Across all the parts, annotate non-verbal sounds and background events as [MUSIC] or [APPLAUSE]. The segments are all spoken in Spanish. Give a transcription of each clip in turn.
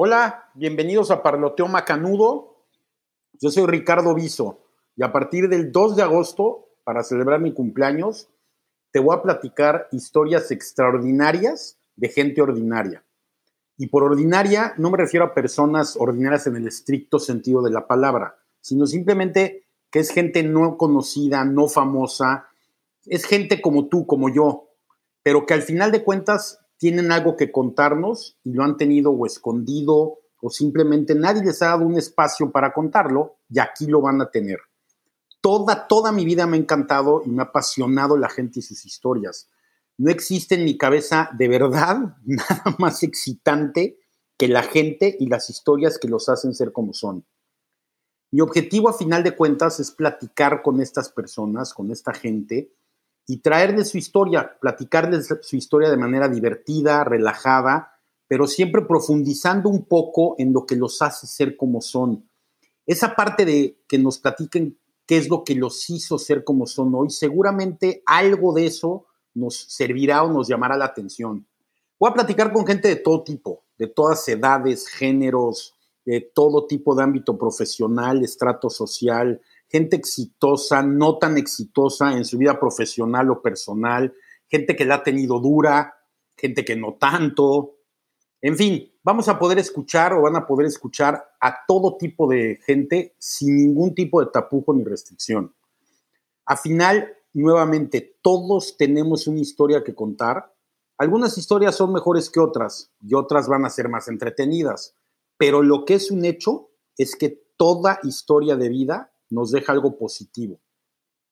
Hola, bienvenidos a Parloteo Macanudo. Yo soy Ricardo Viso y a partir del 2 de agosto, para celebrar mi cumpleaños, te voy a platicar historias extraordinarias de gente ordinaria. Y por ordinaria no me refiero a personas ordinarias en el estricto sentido de la palabra, sino simplemente que es gente no conocida, no famosa, es gente como tú, como yo, pero que al final de cuentas tienen algo que contarnos y lo han tenido o escondido o simplemente nadie les ha dado un espacio para contarlo y aquí lo van a tener. Toda, toda mi vida me ha encantado y me ha apasionado la gente y sus historias. No existe en mi cabeza de verdad [LAUGHS] nada más excitante que la gente y las historias que los hacen ser como son. Mi objetivo a final de cuentas es platicar con estas personas, con esta gente, y traerles su historia, platicarles su historia de manera divertida, relajada, pero siempre profundizando un poco en lo que los hace ser como son. Esa parte de que nos platiquen qué es lo que los hizo ser como son hoy, seguramente algo de eso nos servirá o nos llamará la atención. Voy a platicar con gente de todo tipo, de todas edades, géneros, de todo tipo de ámbito profesional, estrato social, gente exitosa, no tan exitosa en su vida profesional o personal, gente que la ha tenido dura, gente que no tanto. En fin, vamos a poder escuchar o van a poder escuchar a todo tipo de gente sin ningún tipo de tapujo ni restricción. A final, nuevamente, todos tenemos una historia que contar. Algunas historias son mejores que otras y otras van a ser más entretenidas, pero lo que es un hecho es que toda historia de vida nos deja algo positivo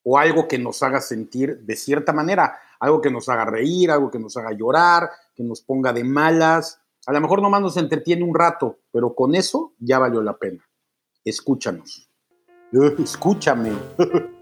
o algo que nos haga sentir de cierta manera, algo que nos haga reír, algo que nos haga llorar, que nos ponga de malas. A lo mejor nomás nos entretiene un rato, pero con eso ya valió la pena. Escúchanos. [LAUGHS] Escúchame. [LAUGHS]